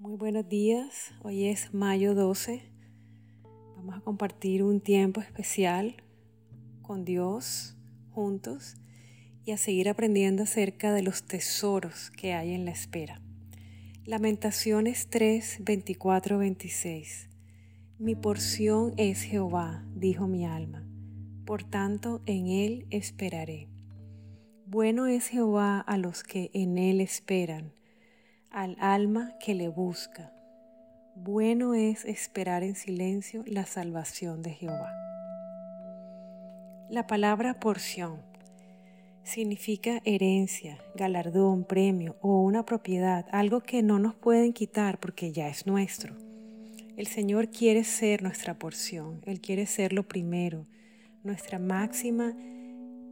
Muy buenos días, hoy es mayo 12. Vamos a compartir un tiempo especial con Dios juntos y a seguir aprendiendo acerca de los tesoros que hay en la espera. Lamentaciones 3, 24, 26. Mi porción es Jehová, dijo mi alma, por tanto en él esperaré. Bueno es Jehová a los que en él esperan al alma que le busca. Bueno es esperar en silencio la salvación de Jehová. La palabra porción significa herencia, galardón, premio o una propiedad, algo que no nos pueden quitar porque ya es nuestro. El Señor quiere ser nuestra porción, Él quiere ser lo primero, nuestra máxima,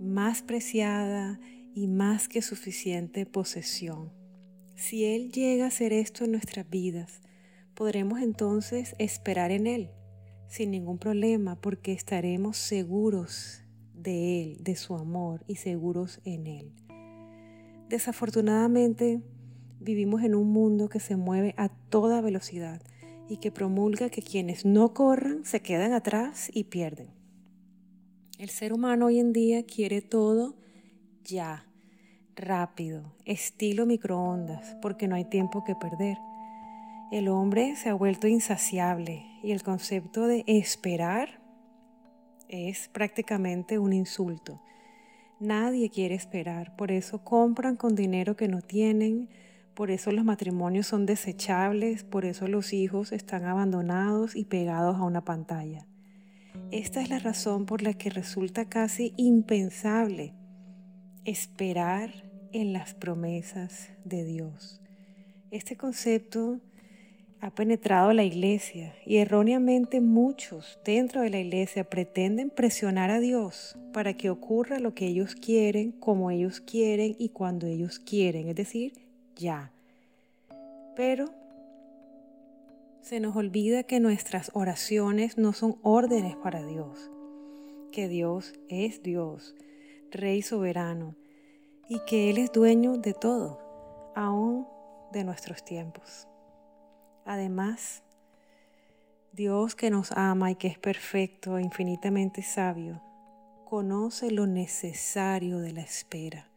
más preciada y más que suficiente posesión. Si Él llega a hacer esto en nuestras vidas, podremos entonces esperar en Él sin ningún problema porque estaremos seguros de Él, de su amor y seguros en Él. Desafortunadamente, vivimos en un mundo que se mueve a toda velocidad y que promulga que quienes no corran se quedan atrás y pierden. El ser humano hoy en día quiere todo ya, rápido, estilo microondas, porque no hay tiempo que perder. El hombre se ha vuelto insaciable y el concepto de esperar es prácticamente un insulto. Nadie quiere esperar, por eso compran con dinero que no tienen, por eso los matrimonios son desechables, por eso los hijos están abandonados y pegados a una pantalla. Esta es la razón por la que resulta casi impensable esperar en las promesas de Dios. Este concepto ha penetrado la iglesia y erróneamente muchos dentro de la iglesia pretenden presionar a Dios para que ocurra lo que ellos quieren, como ellos quieren y cuando ellos quieren, es decir, ya. Pero se nos olvida que nuestras oraciones no son órdenes para Dios, que Dios es Dios, Rey soberano, y que Él es dueño de todo, aún de nuestros tiempos. Además, Dios que nos ama y que es perfecto e infinitamente sabio, conoce lo necesario de la espera,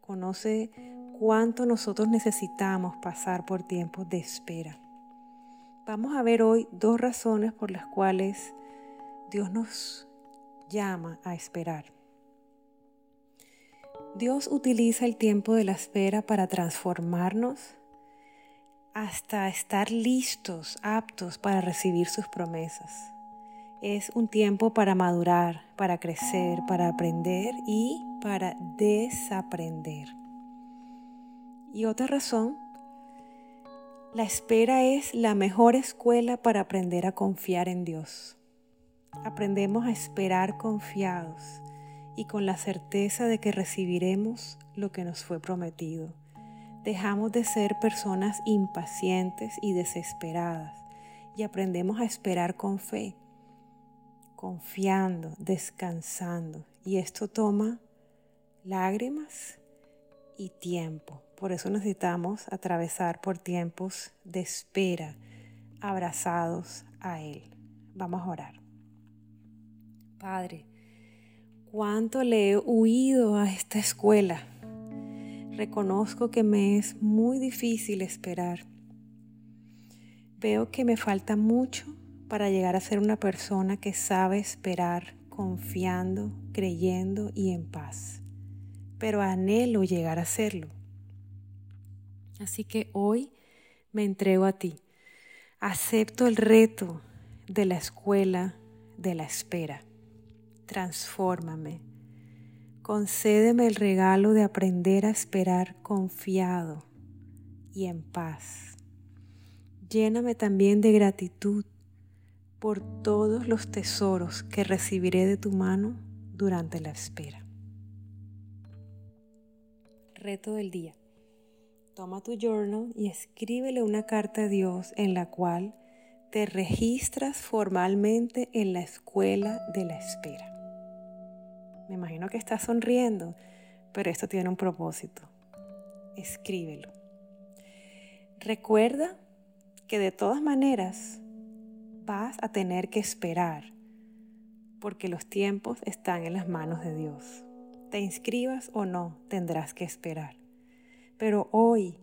conoce cuánto nosotros necesitamos pasar por tiempos de espera. Vamos a ver hoy dos razones por las cuales Dios nos llama a esperar. Dios utiliza el tiempo de la espera para transformarnos hasta estar listos, aptos para recibir sus promesas. Es un tiempo para madurar, para crecer, para aprender y para desaprender. Y otra razón, la espera es la mejor escuela para aprender a confiar en Dios. Aprendemos a esperar confiados y con la certeza de que recibiremos lo que nos fue prometido. Dejamos de ser personas impacientes y desesperadas y aprendemos a esperar con fe, confiando, descansando. Y esto toma lágrimas y tiempo. Por eso necesitamos atravesar por tiempos de espera, abrazados a Él. Vamos a orar. Padre, cuánto le he huido a esta escuela. Reconozco que me es muy difícil esperar. Veo que me falta mucho para llegar a ser una persona que sabe esperar confiando, creyendo y en paz. Pero anhelo llegar a serlo. Así que hoy me entrego a ti. Acepto el reto de la escuela de la espera transfórmame. Concédeme el regalo de aprender a esperar confiado y en paz. Lléname también de gratitud por todos los tesoros que recibiré de tu mano durante la espera. Reto del día. Toma tu journal y escríbele una carta a Dios en la cual te registras formalmente en la escuela de la espera. Me imagino que estás sonriendo, pero esto tiene un propósito. Escríbelo. Recuerda que de todas maneras vas a tener que esperar, porque los tiempos están en las manos de Dios. Te inscribas o no, tendrás que esperar. Pero hoy,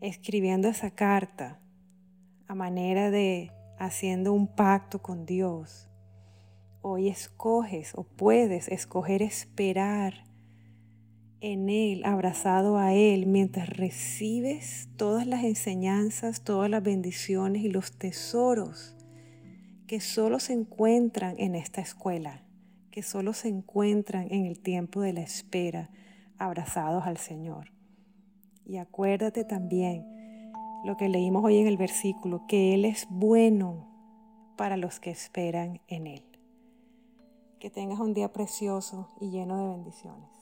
escribiendo esa carta, a manera de haciendo un pacto con Dios, hoy escoges o puedes escoger esperar en Él, abrazado a Él, mientras recibes todas las enseñanzas, todas las bendiciones y los tesoros que solo se encuentran en esta escuela, que solo se encuentran en el tiempo de la espera, abrazados al Señor. Y acuérdate también lo que leímos hoy en el versículo, que Él es bueno para los que esperan en Él. Que tengas un día precioso y lleno de bendiciones.